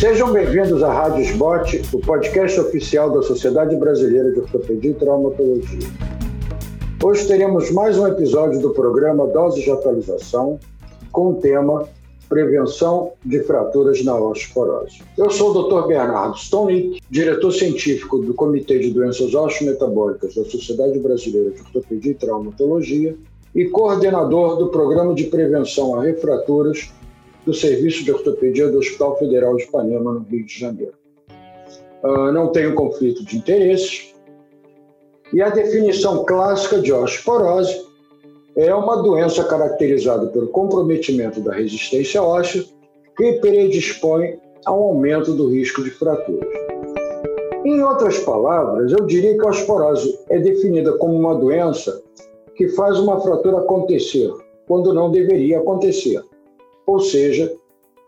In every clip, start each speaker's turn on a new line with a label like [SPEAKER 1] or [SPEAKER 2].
[SPEAKER 1] Sejam bem-vindos à Rádio Sbot, o podcast oficial da Sociedade Brasileira de Ortopedia e Traumatologia. Hoje teremos mais um episódio do programa Doses de Atualização com o tema Prevenção de Fraturas na Osteoporose. Eu sou o Dr. Bernardo Stonick, diretor científico do Comitê de Doenças Osteometabólicas da Sociedade Brasileira de Ortopedia e Traumatologia e coordenador do Programa de Prevenção a Refraturas do Serviço de Ortopedia do Hospital Federal de Ipanema, no Rio de Janeiro. Uh, não tenho conflito de interesses. E a definição clássica de osteoporose é uma doença caracterizada pelo comprometimento da resistência óssea que predispõe ao aumento do risco de fraturas. Em outras palavras, eu diria que a osteoporose é definida como uma doença que faz uma fratura acontecer quando não deveria acontecer ou seja,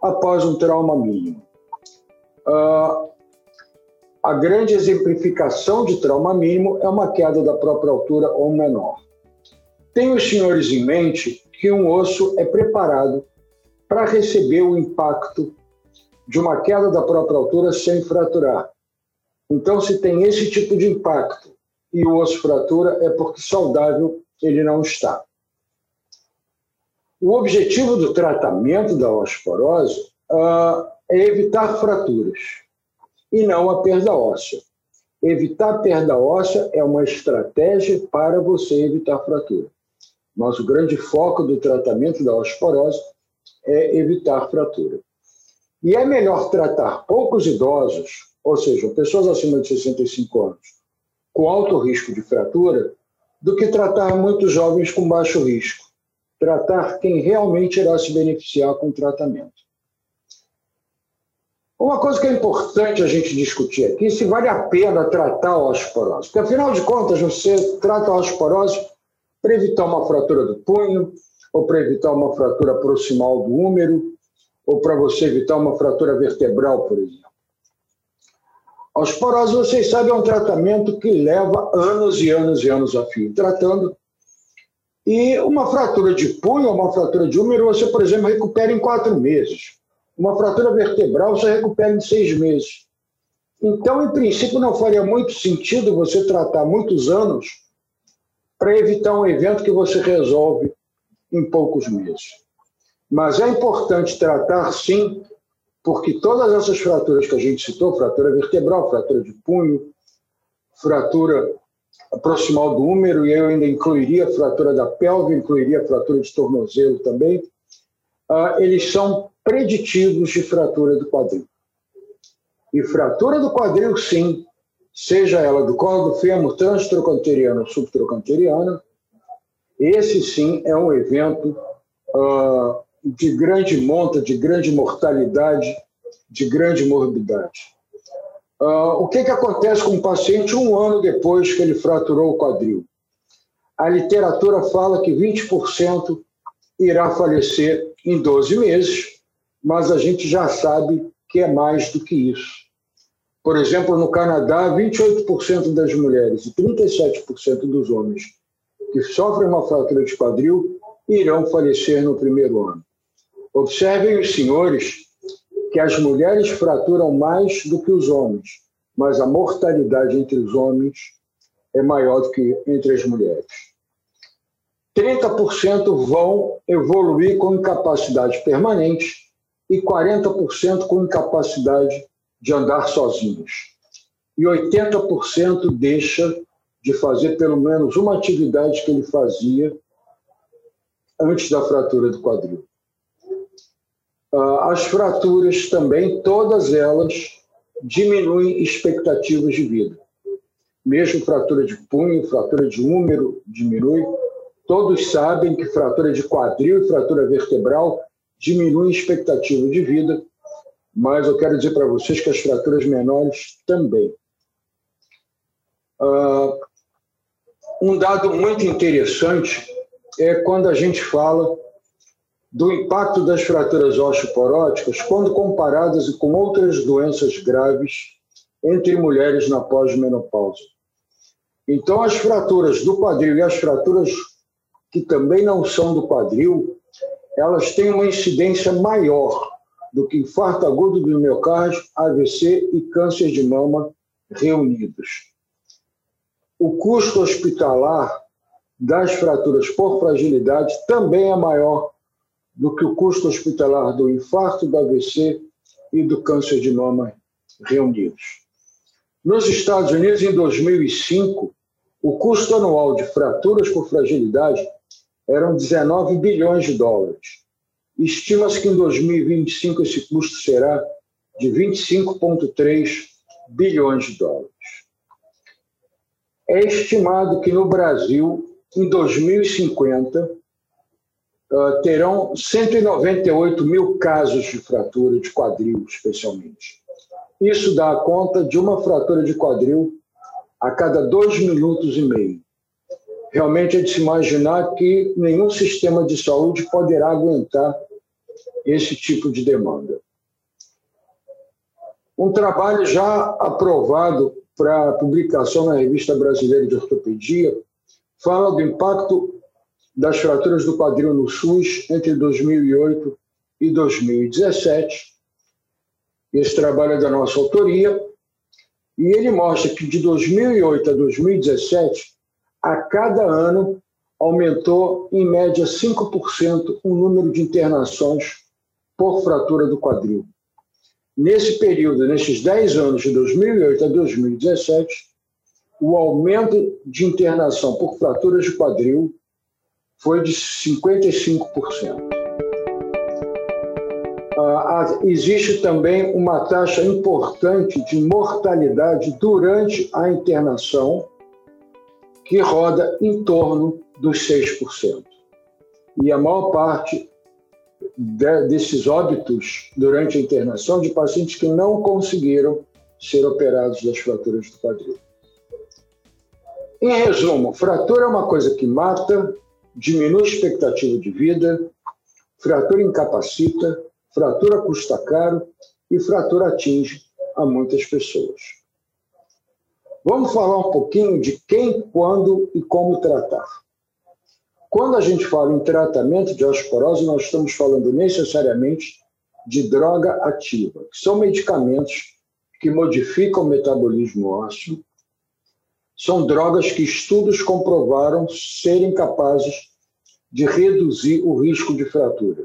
[SPEAKER 1] após um trauma mínimo. Uh, a grande exemplificação de trauma mínimo é uma queda da própria altura ou menor. Tenho os senhores em mente que um osso é preparado para receber o impacto de uma queda da própria altura sem fraturar. Então, se tem esse tipo de impacto e o osso fratura, é porque saudável ele não está. O objetivo do tratamento da osteoporose uh, é evitar fraturas e não a perda óssea. Evitar perda óssea é uma estratégia para você evitar fratura. Mas o grande foco do tratamento da osteoporose é evitar fratura. E é melhor tratar poucos idosos, ou seja, pessoas acima de 65 anos, com alto risco de fratura, do que tratar muitos jovens com baixo risco tratar quem realmente irá se beneficiar com o tratamento. Uma coisa que é importante a gente discutir aqui, se vale a pena tratar a osteoporose. Porque, afinal de contas, você trata a osteoporose para evitar uma fratura do punho, ou para evitar uma fratura proximal do úmero, ou para você evitar uma fratura vertebral, por exemplo. A osteoporose, vocês sabem, é um tratamento que leva anos e anos e anos a fio tratando e uma fratura de punho, uma fratura de úmero, você, por exemplo, recupera em quatro meses. Uma fratura vertebral você recupera em seis meses. Então, em princípio, não faria muito sentido você tratar muitos anos para evitar um evento que você resolve em poucos meses. Mas é importante tratar, sim, porque todas essas fraturas que a gente citou fratura vertebral, fratura de punho, fratura proximal do úmero, e eu ainda incluiria a fratura da pelve, incluiria a fratura de tornozelo também, uh, eles são preditivos de fratura do quadril. E fratura do quadril, sim, seja ela do colo do fêmur, transtrocanteriana ou subtrocanteriana, esse sim é um evento uh, de grande monta, de grande mortalidade, de grande morbidade. Uh, o que, que acontece com o paciente um ano depois que ele fraturou o quadril? A literatura fala que 20% irá falecer em 12 meses, mas a gente já sabe que é mais do que isso. Por exemplo, no Canadá, 28% das mulheres e 37% dos homens que sofrem uma fratura de quadril irão falecer no primeiro ano. Observem os senhores que as mulheres fraturam mais do que os homens, mas a mortalidade entre os homens é maior do que entre as mulheres. 30% vão evoluir com incapacidade permanente e 40% com incapacidade de andar sozinhos. E 80% deixa de fazer pelo menos uma atividade que ele fazia antes da fratura do quadril. Ah, as fraturas também, todas elas, diminuem expectativas de vida. Mesmo fratura de punho, fratura de úmero diminui. Todos sabem que fratura de quadril e fratura vertebral diminuem expectativa de vida, mas eu quero dizer para vocês que as fraturas menores também. Uh, um dado muito interessante é quando a gente fala do impacto das fraturas osteoporóticas quando comparadas com outras doenças graves entre mulheres na pós-menopausa. Então, as fraturas do quadril e as fraturas que também não são do quadril, elas têm uma incidência maior do que infarto agudo do miocárdio, AVC e câncer de mama reunidos. O custo hospitalar das fraturas por fragilidade também é maior do que o custo hospitalar do infarto, do AVC e do câncer de mama reunidos. Nos Estados Unidos, em 2005, o custo anual de fraturas por fragilidade eram 19 bilhões de dólares. Estima-se que em 2025 esse custo será de 25,3 bilhões de dólares. É estimado que no Brasil, em 2050, ah, terão 198 mil casos de fratura de quadril, especialmente. Isso dá conta de uma fratura de quadril a cada dois minutos e meio. Realmente é de se imaginar que nenhum sistema de saúde poderá aguentar esse tipo de demanda. Um trabalho já aprovado para publicação na Revista Brasileira de Ortopedia fala do impacto das fraturas do quadril no SUS entre 2008 e 2017. Esse trabalho é da nossa autoria e ele mostra que de 2008 a 2017, a cada ano aumentou em média 5% o número de internações por fratura do quadril. Nesse período, nesses 10 anos, de 2008 a 2017, o aumento de internação por fraturas de quadril foi de 55%. Ah, existe também uma taxa importante de mortalidade durante a internação, que roda em torno dos 6%. E a maior parte de, desses óbitos durante a internação de pacientes que não conseguiram ser operados das fraturas do quadril. Em resumo, fratura é uma coisa que mata, diminui a expectativa de vida, fratura incapacita, fratura custa caro e fratura atinge a muitas pessoas. Vamos falar um pouquinho de quem, quando e como tratar. Quando a gente fala em tratamento de osteoporose, nós estamos falando necessariamente de droga ativa, que são medicamentos que modificam o metabolismo ósseo são drogas que estudos comprovaram serem capazes de reduzir o risco de fratura.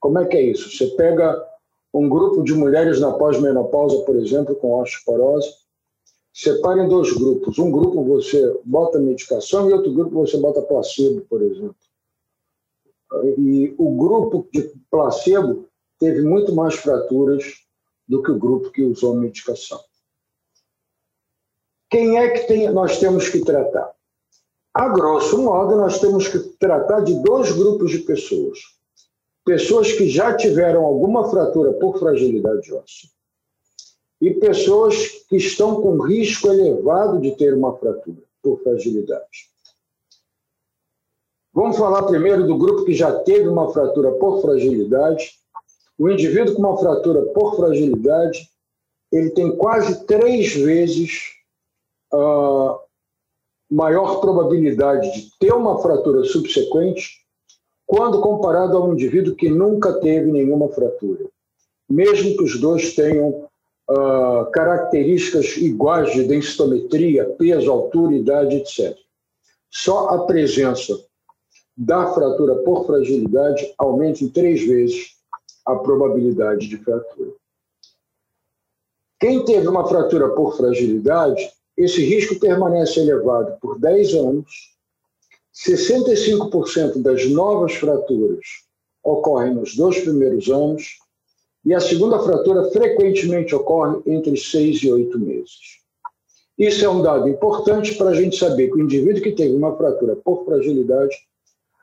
[SPEAKER 1] Como é que é isso? Você pega um grupo de mulheres na pós-menopausa, por exemplo, com osteoporose, separa em dois grupos. Um grupo você bota medicação e outro grupo você bota placebo, por exemplo. E o grupo de placebo teve muito mais fraturas do que o grupo que usou medicação. Quem é que tem, nós temos que tratar? A grosso modo, nós temos que tratar de dois grupos de pessoas. Pessoas que já tiveram alguma fratura por fragilidade óssea e pessoas que estão com risco elevado de ter uma fratura por fragilidade. Vamos falar primeiro do grupo que já teve uma fratura por fragilidade. O indivíduo com uma fratura por fragilidade, ele tem quase três vezes maior probabilidade de ter uma fratura subsequente quando comparado a um indivíduo que nunca teve nenhuma fratura, mesmo que os dois tenham uh, características iguais de densitometria, peso, altura, idade, etc. Só a presença da fratura por fragilidade aumenta em três vezes a probabilidade de fratura. Quem teve uma fratura por fragilidade esse risco permanece elevado por 10 anos, 65% das novas fraturas ocorrem nos dois primeiros anos e a segunda fratura frequentemente ocorre entre 6 e 8 meses. Isso é um dado importante para a gente saber que o indivíduo que teve uma fratura por fragilidade,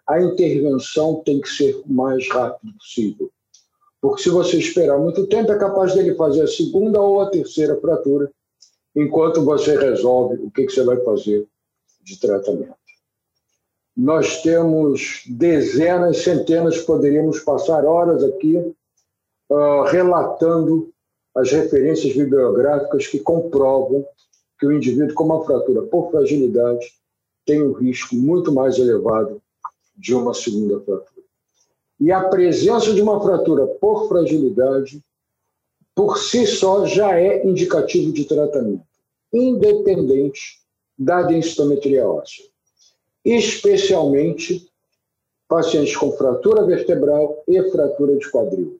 [SPEAKER 1] a intervenção tem que ser o mais rápido possível. Porque se você esperar muito tempo, é capaz dele fazer a segunda ou a terceira fratura enquanto você resolve o que, você vai fazer de tratamento. Nós temos dezenas, centenas, poderíamos passar horas aqui uh, relatando as referências bibliográficas que comprovam que o indivíduo com uma fratura por fragilidade tem um risco muito mais elevado de uma segunda fratura. E a presença de uma fratura por fragilidade, por si só, já é indicativo de tratamento, independente da densitometria óssea, especialmente pacientes com fratura vertebral e fratura de quadril.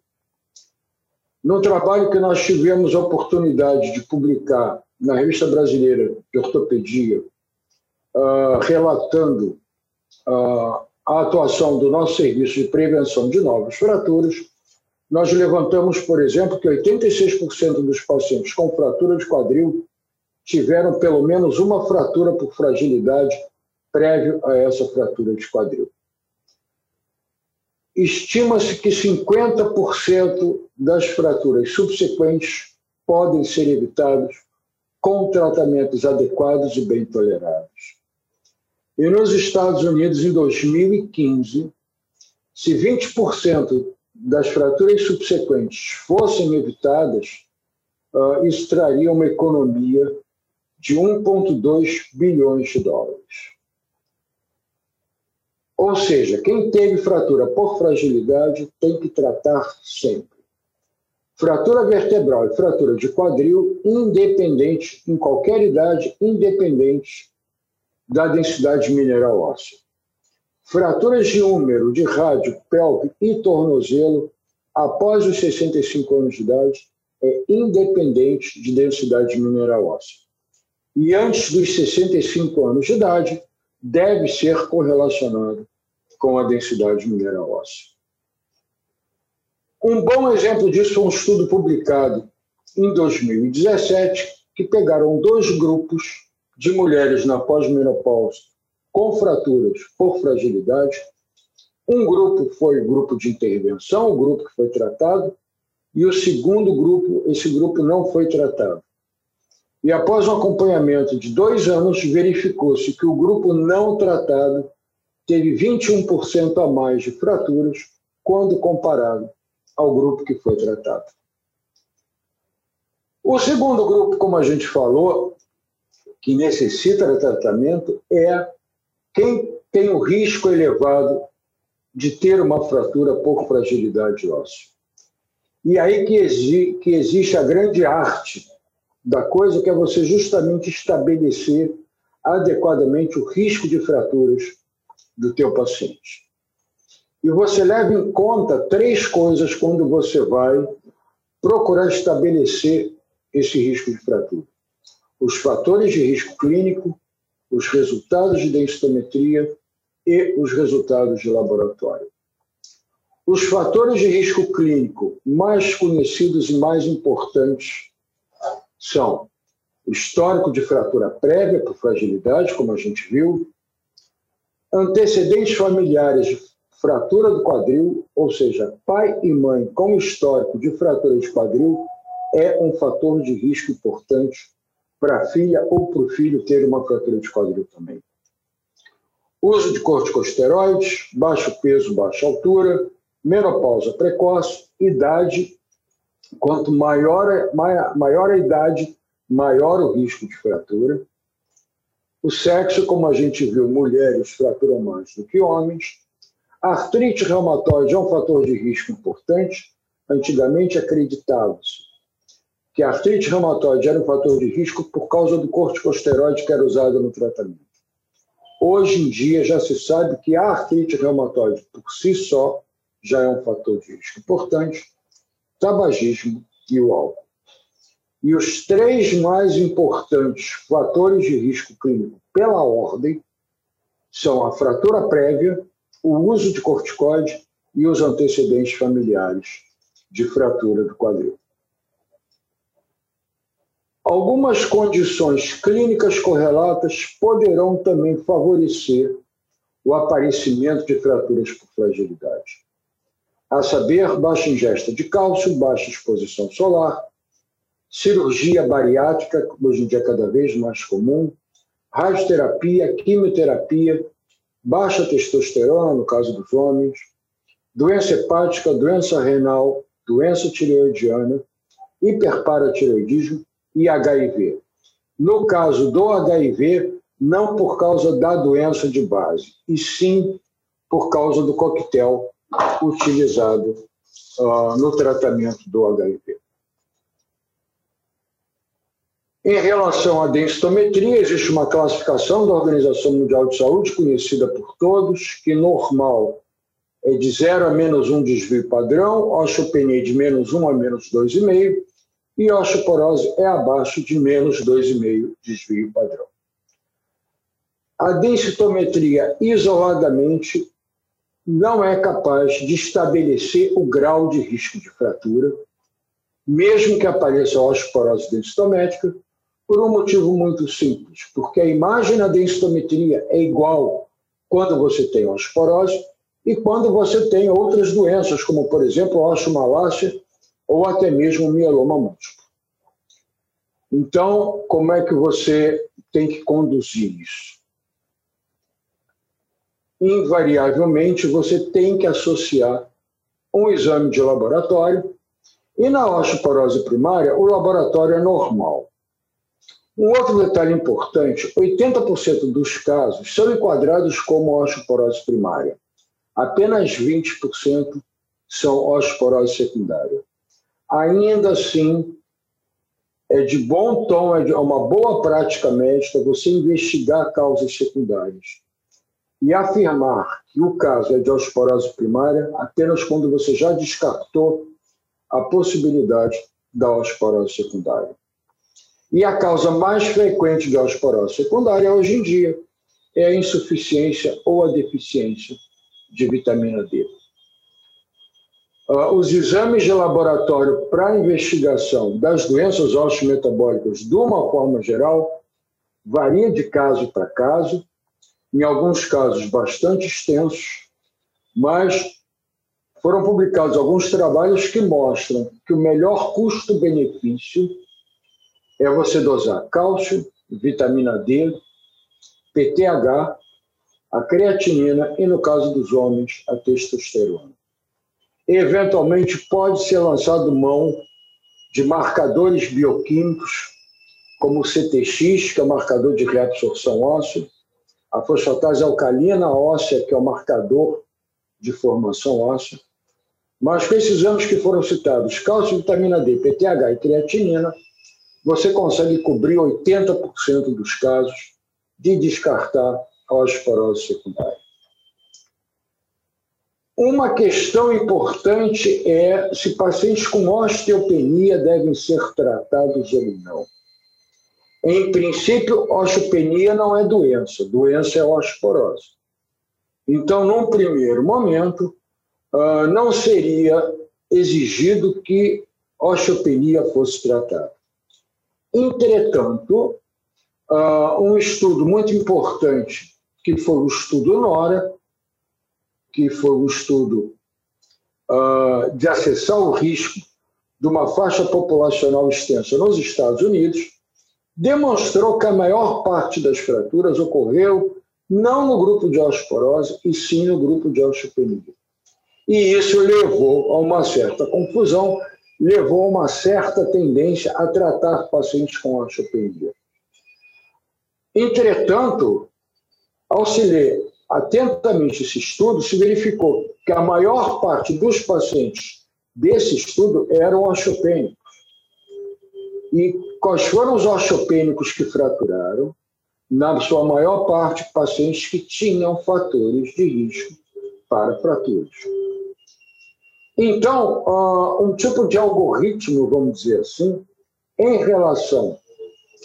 [SPEAKER 1] No trabalho que nós tivemos a oportunidade de publicar na Revista Brasileira de Ortopedia, uh, relatando uh, a atuação do nosso serviço de prevenção de novas fraturas, nós levantamos, por exemplo, que 86% dos pacientes com fratura de quadril tiveram pelo menos uma fratura por fragilidade prévio a essa fratura de quadril. Estima-se que 50% das fraturas subsequentes podem ser evitadas com tratamentos adequados e bem tolerados. E nos Estados Unidos, em 2015, se 20% das fraturas subsequentes fossem evitadas, uh, isso traria uma economia de 1,2 bilhões de dólares. Ou seja, quem teve fratura por fragilidade tem que tratar sempre. Fratura vertebral e fratura de quadril, independente, em qualquer idade, independente da densidade mineral óssea. Fraturas de úmero, de rádio, pelve e tornozelo, após os 65 anos de idade, é independente de densidade mineral óssea. E antes dos 65 anos de idade, deve ser correlacionado com a densidade mineral óssea. Um bom exemplo disso foi um estudo publicado em 2017, que pegaram dois grupos de mulheres na pós-menopausa com fraturas por fragilidade. Um grupo foi o grupo de intervenção, o grupo que foi tratado, e o segundo grupo, esse grupo não foi tratado. E após um acompanhamento de dois anos, verificou-se que o grupo não tratado teve 21% a mais de fraturas quando comparado ao grupo que foi tratado. O segundo grupo, como a gente falou, que necessita de tratamento é quem tem o risco elevado de ter uma fratura por fragilidade óssea. E aí que, exi que existe a grande arte da coisa, que é você justamente estabelecer adequadamente o risco de fraturas do teu paciente. E você leva em conta três coisas quando você vai procurar estabelecer esse risco de fratura os fatores de risco clínico, os resultados de densitometria e os resultados de laboratório. Os fatores de risco clínico mais conhecidos e mais importantes são o histórico de fratura prévia por fragilidade, como a gente viu, antecedentes familiares de fratura do quadril, ou seja, pai e mãe com histórico de fratura de quadril, é um fator de risco importante para a filha ou para o filho ter uma fratura de quadril também. Uso de corticosteroides, baixo peso, baixa altura, menopausa precoce, idade. Quanto maior, maior a idade, maior o risco de fratura. O sexo, como a gente viu, mulheres fraturam mais do que homens. A artrite reumatoide é um fator de risco importante. Antigamente acreditava-se que a artrite reumatoide era um fator de risco por causa do corticosteroide que era usado no tratamento. Hoje em dia já se sabe que a artrite reumatoide por si só já é um fator de risco importante, tabagismo e o álcool. E os três mais importantes fatores de risco clínico pela ordem são a fratura prévia, o uso de corticoide e os antecedentes familiares de fratura do quadril. Algumas condições clínicas correlatas poderão também favorecer o aparecimento de fraturas por fragilidade. A saber, baixa ingesta de cálcio, baixa exposição solar, cirurgia bariátrica, hoje em dia é cada vez mais comum, radioterapia, quimioterapia, baixa testosterona, no caso dos homens, doença hepática, doença renal, doença tireoidiana, hiperparatireoidismo e HIV. No caso do HIV, não por causa da doença de base, e sim por causa do coquetel utilizado uh, no tratamento do HIV. Em relação à densitometria, existe uma classificação da Organização Mundial de Saúde, conhecida por todos, que normal é de 0 a menos 1 desvio padrão, osteopenia de menos 1 a menos 2,5 e osteoporose é abaixo de menos 2,5 desvio padrão. A densitometria isoladamente não é capaz de estabelecer o grau de risco de fratura, mesmo que apareça osteoporose densitométrica, por um motivo muito simples, porque a imagem na densitometria é igual quando você tem osteoporose e quando você tem outras doenças, como, por exemplo, osteomalácia ou até mesmo mieloma múltiplo. Então, como é que você tem que conduzir isso? Invariavelmente, você tem que associar um exame de laboratório e na osteoporose primária, o laboratório é normal. Um outro detalhe importante: 80% dos casos são enquadrados como osteoporose primária. Apenas 20% são osteoporose secundária. Ainda assim, é de bom tom, é, é uma boa prática médica você investigar causas secundárias e afirmar que o caso é de osteoporose primária apenas quando você já descartou a possibilidade da osteoporose secundária. E a causa mais frequente de osteoporose secundária hoje em dia é a insuficiência ou a deficiência de vitamina D. Uh, os exames de laboratório para investigação das doenças osteometabólicas, de uma forma geral, varia de caso para caso, em alguns casos bastante extensos, mas foram publicados alguns trabalhos que mostram que o melhor custo-benefício é você dosar cálcio, vitamina D, PTH, a creatinina e, no caso dos homens, a testosterona. Eventualmente, pode ser lançado mão de marcadores bioquímicos, como o CTX, que é o marcador de reabsorção óssea, a fosfatase alcalina óssea, que é o marcador de formação óssea. Mas com esses exames que foram citados, cálcio, vitamina D, PTH e creatinina, você consegue cobrir 80% dos casos de descartar a osteoporose secundária. Uma questão importante é se pacientes com osteopenia devem ser tratados ou não. Em princípio, osteopenia não é doença, doença é osteoporose. Então, num primeiro momento, ah, não seria exigido que osteopenia fosse tratada. Entretanto, uh, um estudo muito importante, que foi o estudo NORA, que foi o estudo uh, de acessar o risco de uma faixa populacional extensa nos Estados Unidos, demonstrou que a maior parte das fraturas ocorreu não no grupo de osteoporose, e sim no grupo de osteopenia. E isso levou a uma certa confusão levou a uma certa tendência a tratar pacientes com osteopenia. Entretanto, ao se ler atentamente esse estudo, se verificou que a maior parte dos pacientes desse estudo eram osteopênicos. E quais foram os osteopênicos que fraturaram? Na sua maior parte, pacientes que tinham fatores de risco para fraturas. Então, uh, um tipo de algoritmo, vamos dizer assim, em relação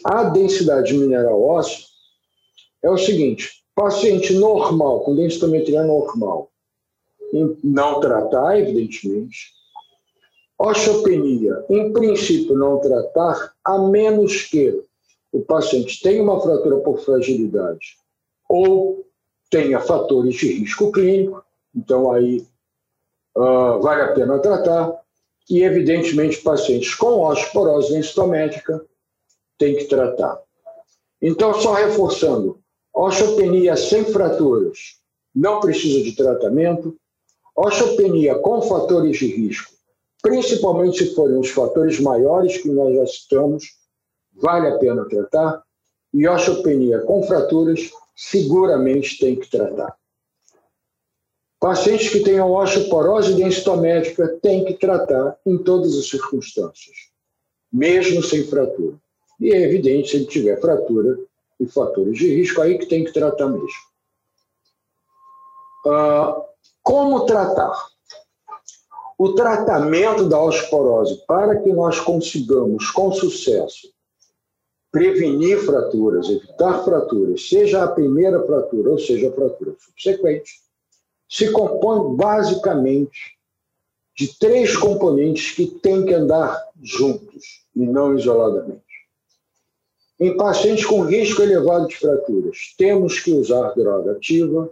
[SPEAKER 1] à densidade mineral óssea, é o seguinte: paciente normal, com densitometria normal, não tratar, evidentemente. Osteopenia, em princípio, não tratar, a menos que o paciente tenha uma fratura por fragilidade ou tenha fatores de risco clínico, então aí uh, vale a pena tratar. E, evidentemente, pacientes com osteoporose densitométrica tem que tratar. Então, só reforçando, osteopenia sem fraturas não precisa de tratamento. Osteopenia com fatores de risco, principalmente se forem os fatores maiores que nós já citamos, vale a pena tratar. E osteopenia com fraturas, seguramente tem que tratar. Pacientes que tenham osteoporose densitométrica têm que tratar em todas as circunstâncias, mesmo sem fratura. E é evidente, se ele tiver fratura e fatores de risco, aí que tem que tratar mesmo. Ah, como tratar? O tratamento da osteoporose, para que nós consigamos, com sucesso, prevenir fraturas, evitar fraturas, seja a primeira fratura ou seja a fratura subsequente, se compõe basicamente de três componentes que têm que andar juntos e não isoladamente. Em pacientes com risco elevado de fraturas, temos que usar droga ativa,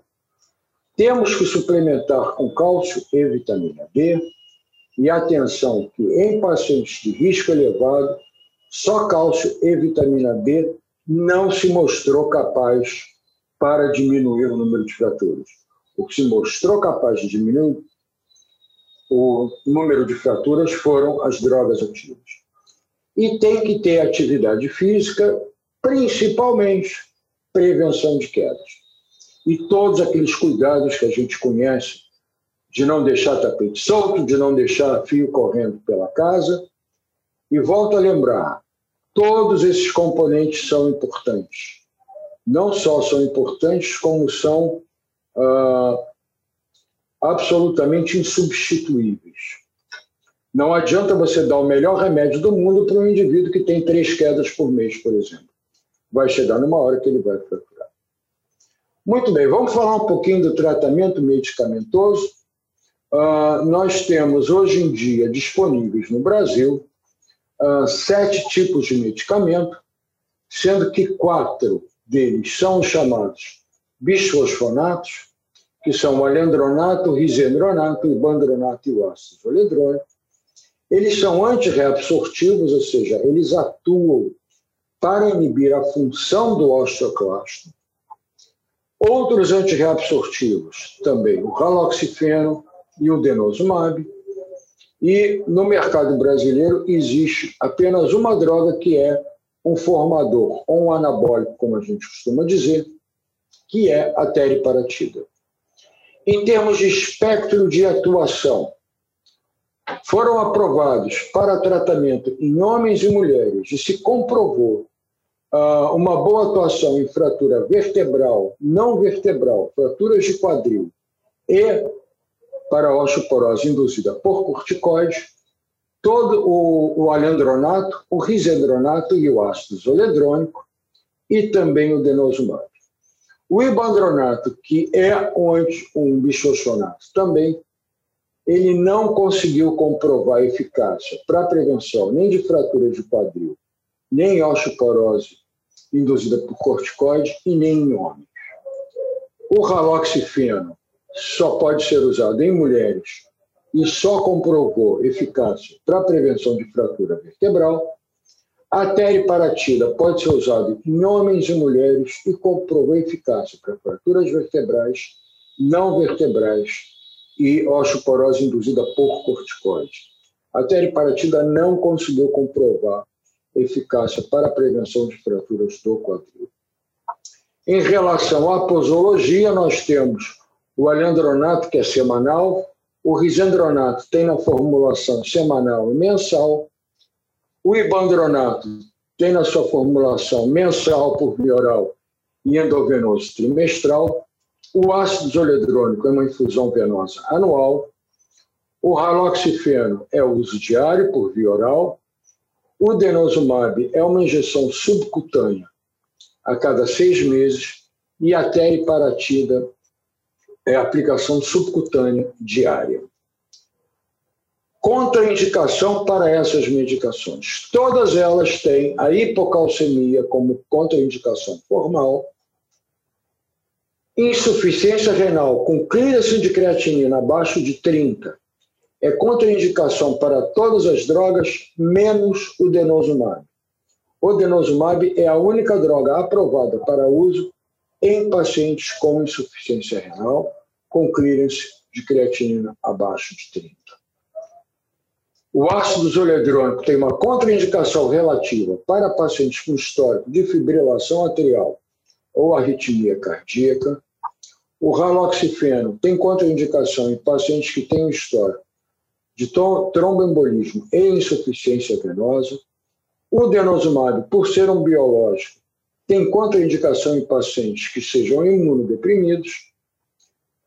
[SPEAKER 1] temos que suplementar com cálcio e vitamina B, e atenção que em pacientes de risco elevado, só cálcio e vitamina B não se mostrou capaz para diminuir o número de fraturas o que se mostrou capaz de diminuir o número de fraturas foram as drogas ativas. E tem que ter atividade física, principalmente prevenção de quedas. E todos aqueles cuidados que a gente conhece, de não deixar tapete solto, de não deixar fio correndo pela casa. E volto a lembrar, todos esses componentes são importantes. Não só são importantes, como são uh, absolutamente insubstituíveis. Não adianta você dar o melhor remédio do mundo para um indivíduo que tem três quedas por mês, por exemplo. Vai chegar numa hora que ele vai fraturar. Muito bem, vamos falar um pouquinho do tratamento medicamentoso. Uh, nós temos hoje em dia disponíveis no Brasil uh, sete tipos de medicamento, sendo que quatro deles são chamados bisfosfonatos, que são o alendronato, o risendronato, o bandronato e o ácido zoledrônico. Eles são antirreabsortivos, ou seja, eles atuam para inibir a função do osteoclasto. Outros antirreabsortivos também, o raloxifeno e o denosumab. E no mercado brasileiro existe apenas uma droga que é um formador ou um anabólico, como a gente costuma dizer, que é a teriparatida. Em termos de espectro de atuação, foram aprovados para tratamento em homens e mulheres e se comprovou uh, uma boa atuação em fratura vertebral, não vertebral, fraturas de quadril e para osteoporose induzida por corticoide, todo o, o alendronato, o risendronato e o ácido zoledrônico e também o denosumab. O ibandronato, que é um bichochonato também, ele não conseguiu comprovar eficácia para prevenção nem de fratura de quadril, nem osteoporose induzida por corticoide e nem em homens. O raloxifeno só pode ser usado em mulheres e só comprovou eficácia para prevenção de fratura vertebral a teriparatida pode ser usada em homens e mulheres e comprovou eficácia para fraturas vertebrais, não vertebrais e osteoporose induzida por corticoide. A teriparatida não conseguiu comprovar eficácia para a prevenção de fraturas do quadril. Em relação à posologia, nós temos o alendronato, que é semanal, o risendronato tem na formulação semanal e mensal, o ibandronato tem na sua formulação mensal por via oral e endovenoso trimestral. O ácido zoledrônico é uma infusão venosa anual. O raloxifeno é uso diário por via oral. O denosumab é uma injeção subcutânea a cada seis meses. E a teriparatida é aplicação subcutânea diária contraindicação para essas medicações. Todas elas têm a hipocalcemia como contraindicação formal, insuficiência renal com clearance de creatinina abaixo de 30 é contraindicação para todas as drogas, menos o denosumab. O denosumab é a única droga aprovada para uso em pacientes com insuficiência renal com clearance de creatinina abaixo de 30. O ácido zoledrônico tem uma contraindicação relativa para pacientes com histórico de fibrilação atrial ou arritmia cardíaca. O raloxifeno tem contraindicação em pacientes que têm história de tromboembolismo e insuficiência venosa. O denosumab, por ser um biológico, tem contraindicação em pacientes que sejam imunodeprimidos.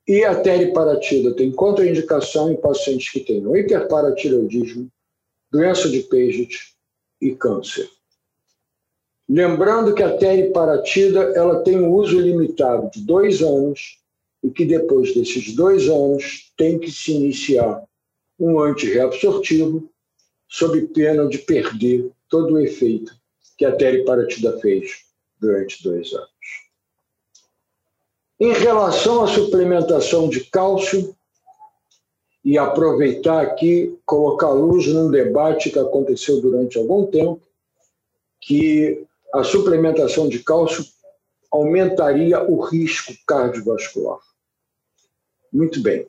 [SPEAKER 1] E a teriparatida tem contraindicação em pacientes que tenham hiperparatireoidismo, doença de Paget e câncer. Lembrando que a teriparatida ela tem um uso limitado de dois anos e que depois desses dois anos tem que se iniciar um antirreabsortivo sob pena de perder todo o efeito que a teriparatida fez durante dois anos. Em relação à suplementação de cálcio, e aproveitar aqui, colocar luz num debate que aconteceu durante algum tempo, que a suplementação de cálcio aumentaria o risco cardiovascular. Muito bem.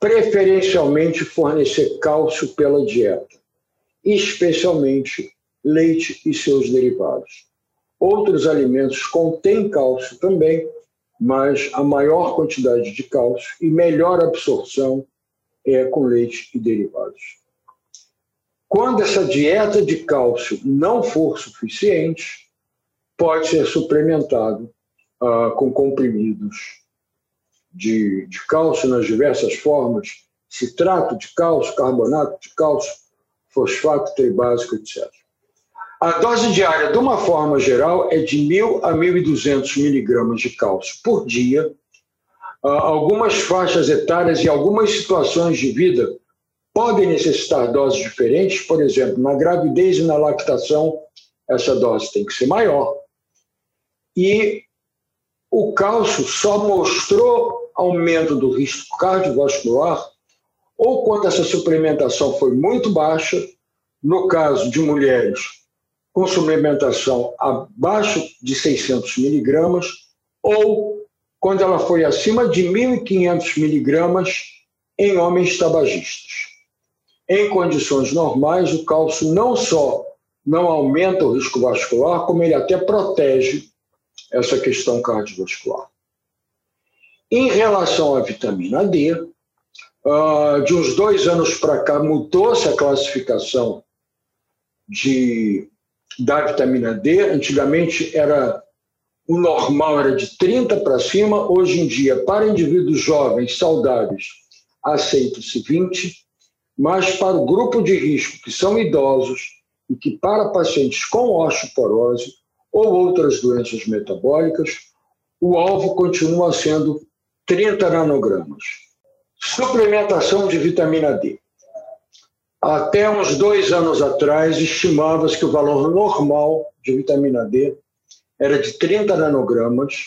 [SPEAKER 1] Preferencialmente fornecer cálcio pela dieta, especialmente leite e seus derivados. Outros alimentos contêm cálcio também, mas a maior quantidade de cálcio e melhor absorção é com leite e derivados. Quando essa dieta de cálcio não for suficiente, pode ser suplementado uh, com comprimidos de, de cálcio nas diversas formas, citrato de cálcio, carbonato de cálcio, fosfato tribásico, etc. A dose diária, de uma forma geral, é de 1.000 a 1.200 miligramas de cálcio por dia. Uh, algumas faixas etárias e algumas situações de vida podem necessitar doses diferentes, por exemplo, na gravidez e na lactação, essa dose tem que ser maior. E o cálcio só mostrou aumento do risco cardiovascular ou quando essa suplementação foi muito baixa, no caso de mulheres com suplementação abaixo de 600 miligramas, ou quando ela foi acima de 1.500 miligramas em homens tabagistas. Em condições normais, o cálcio não só não aumenta o risco vascular, como ele até protege essa questão cardiovascular. Em relação à vitamina D, ah, de uns dois anos para cá mudou-se a classificação de, da vitamina D. Antigamente era o normal era de 30 para cima, hoje em dia, para indivíduos jovens, saudáveis, aceita-se 20 mas para o grupo de risco, que são idosos, e que para pacientes com osteoporose ou outras doenças metabólicas, o alvo continua sendo 30 nanogramas. Suplementação de vitamina D. Até uns dois anos atrás, estimava-se que o valor normal de vitamina D era de 30 nanogramas.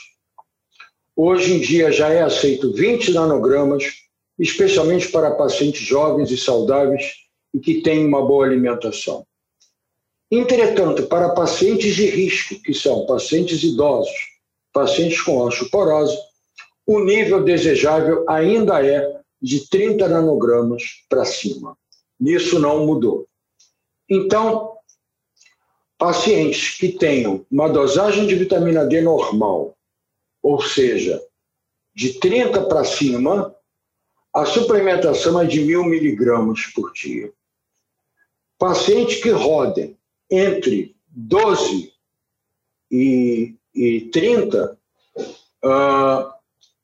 [SPEAKER 1] Hoje em dia já é aceito 20 nanogramas especialmente para pacientes jovens e saudáveis e que têm uma boa alimentação. Entretanto, para pacientes de risco, que são pacientes idosos, pacientes com osteoporose, o nível desejável ainda é de 30 nanogramas para cima. Isso não mudou. Então, pacientes que tenham uma dosagem de vitamina D normal, ou seja, de 30 para cima, a suplementação é de mil miligramas por dia. Pacientes que rodem entre 12 e, e 30, uh, ah,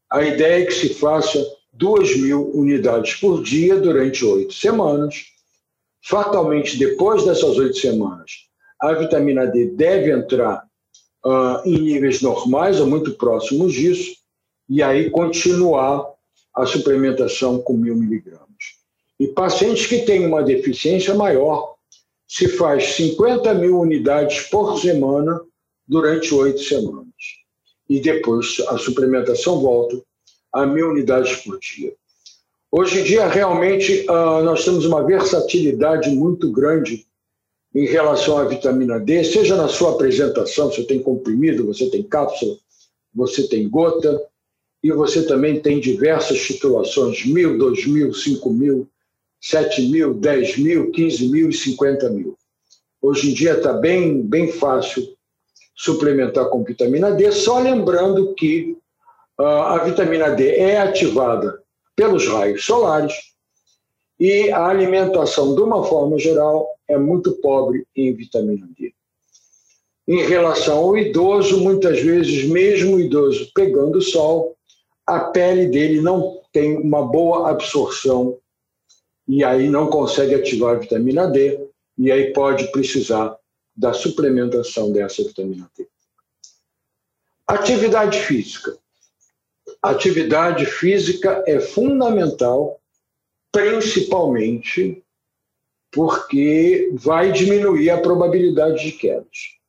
[SPEAKER 1] a ideia é que se faça 2 mil unidades por dia durante oito semanas. Fatalmente, depois dessas oito semanas, a vitamina D deve entrar uh, em níveis normais ou muito próximos disso, e aí continuar a suplementação com mil miligramas. E pacientes que têm uma deficiência maior, se faz 50 mil unidades por semana durante oito semanas. E depois a suplementação volta a mil unidades por dia. Hoje em dia, realmente, ah, nós temos uma versatilidade muito grande em relação à vitamina D, seja na sua apresentação, você tem comprimido, você tem cápsula, você tem gota, e você também tem diversas titulações, mil, dois mil, cinco mil, sete mil, dez mil, quinze mil e cinquenta mil. Hoje em dia está bem, bem fácil suplementar com vitamina D, só lembrando que a vitamina D é ativada pelos raios solares e a alimentação, de uma forma geral, é muito pobre em vitamina D. Em relação ao idoso, muitas vezes, mesmo o idoso pegando sol, a pele dele não tem uma boa absorção e aí não consegue ativar a vitamina D e aí pode precisar da suplementação dessa vitamina D. Atividade física. Atividade física é fundamental principalmente porque vai diminuir a probabilidade de quedas.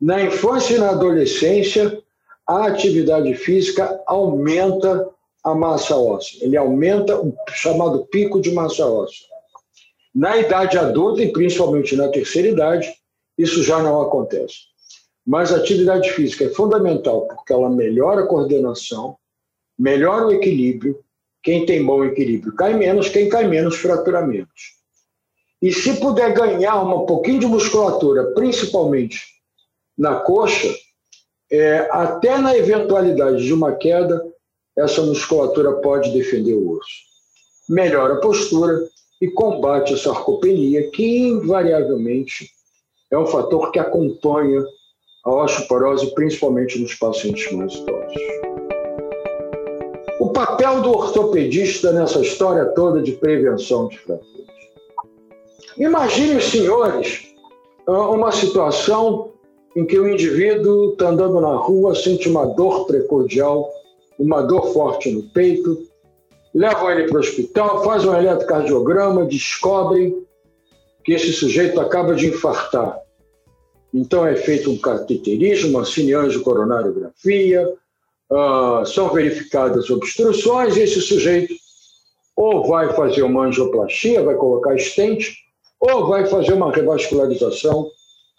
[SPEAKER 1] Na infância e na adolescência, a atividade física aumenta a massa óssea, ele aumenta o chamado pico de massa óssea. Na idade adulta, e principalmente na terceira idade, isso já não acontece. Mas a atividade física é fundamental porque ela melhora a coordenação, melhora o equilíbrio, quem tem bom equilíbrio cai menos, quem cai menos fratura menos. E se puder ganhar um pouquinho de musculatura, principalmente na coxa, é, até na eventualidade de uma queda, essa musculatura pode defender o osso. Melhora a postura e combate a sarcopenia, que invariavelmente é um fator que acompanha a osteoporose, principalmente nos pacientes mais idosos. O papel do ortopedista nessa história toda de prevenção de fraturas. Imagine senhores uma situação em que o indivíduo está andando na rua, sente uma dor precordial, uma dor forte no peito, levam ele para o hospital, fazem um eletrocardiograma, descobrem que esse sujeito acaba de infartar. Então é feito um cateterismo, uma cineangiocoronariografia, uh, são verificadas obstruções, e esse sujeito ou vai fazer uma angioplastia, vai colocar estente, ou vai fazer uma revascularização,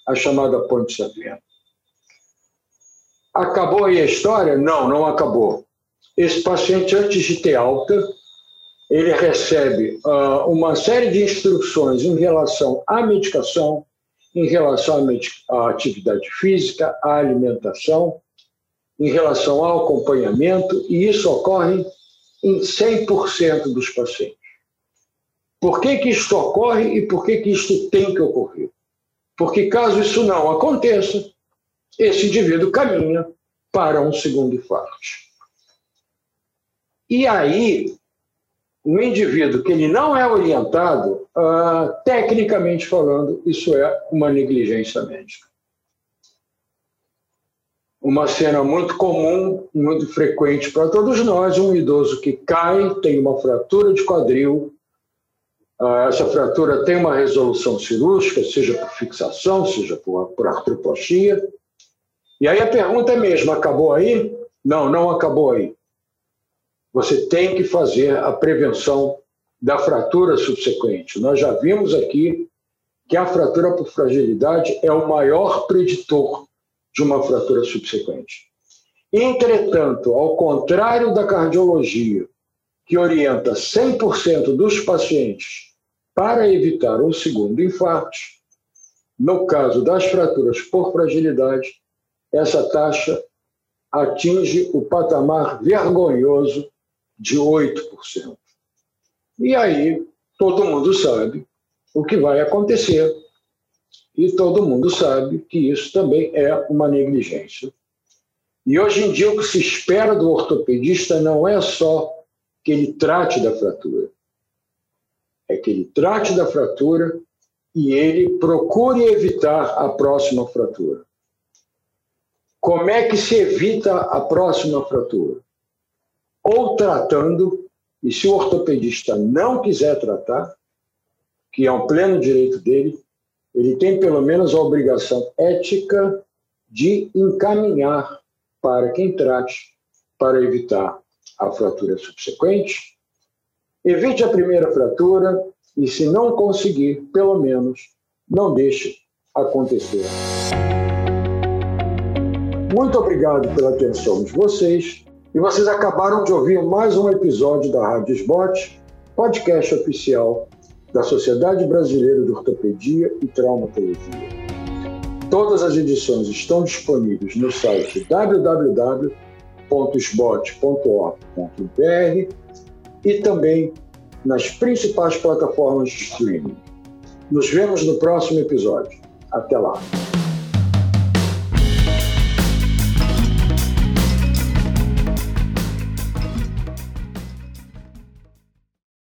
[SPEAKER 1] a chamada ponte sapiena. Acabou aí a história? Não, não acabou. Esse paciente, antes de ter alta, ele recebe uh, uma série de instruções em relação à medicação, em relação à atividade física, à alimentação, em relação ao acompanhamento, e isso ocorre em 100% dos pacientes. Por que, que isso ocorre e por que, que isso tem que ocorrer? Porque caso isso não aconteça, esse indivíduo caminha para um segundo infarto. E aí, um indivíduo que ele não é orientado, uh, tecnicamente falando, isso é uma negligência médica uma cena muito comum, muito frequente para todos nós, um idoso que cai, tem uma fratura de quadril, essa fratura tem uma resolução cirúrgica, seja por fixação, seja por, por artroplastia, e aí a pergunta é mesmo, acabou aí? Não, não acabou aí. Você tem que fazer a prevenção da fratura subsequente. Nós já vimos aqui que a fratura por fragilidade é o maior preditor de uma fratura subsequente. Entretanto, ao contrário da cardiologia, que orienta 100% dos pacientes para evitar um segundo infarto, no caso das fraturas por fragilidade, essa taxa atinge o patamar vergonhoso de 8%. E aí, todo mundo sabe o que vai acontecer e todo mundo sabe que isso também é uma negligência. E hoje em dia o que se espera do ortopedista não é só que ele trate da fratura, é que ele trate da fratura e ele procure evitar a próxima fratura. Como é que se evita a próxima fratura? Ou tratando, e se o ortopedista não quiser tratar, que é um pleno direito dele, ele tem pelo menos a obrigação ética de encaminhar para quem trate para evitar a fratura subsequente. Evite a primeira fratura e, se não conseguir, pelo menos não deixe acontecer. Muito obrigado pela atenção de vocês. E vocês acabaram de ouvir mais um episódio da Rádio Sbot, podcast oficial da Sociedade Brasileira de Ortopedia e Traumatologia. Todas as edições estão disponíveis no site www.sbot.org.br e também nas principais plataformas de streaming. Nos vemos no próximo episódio. Até lá!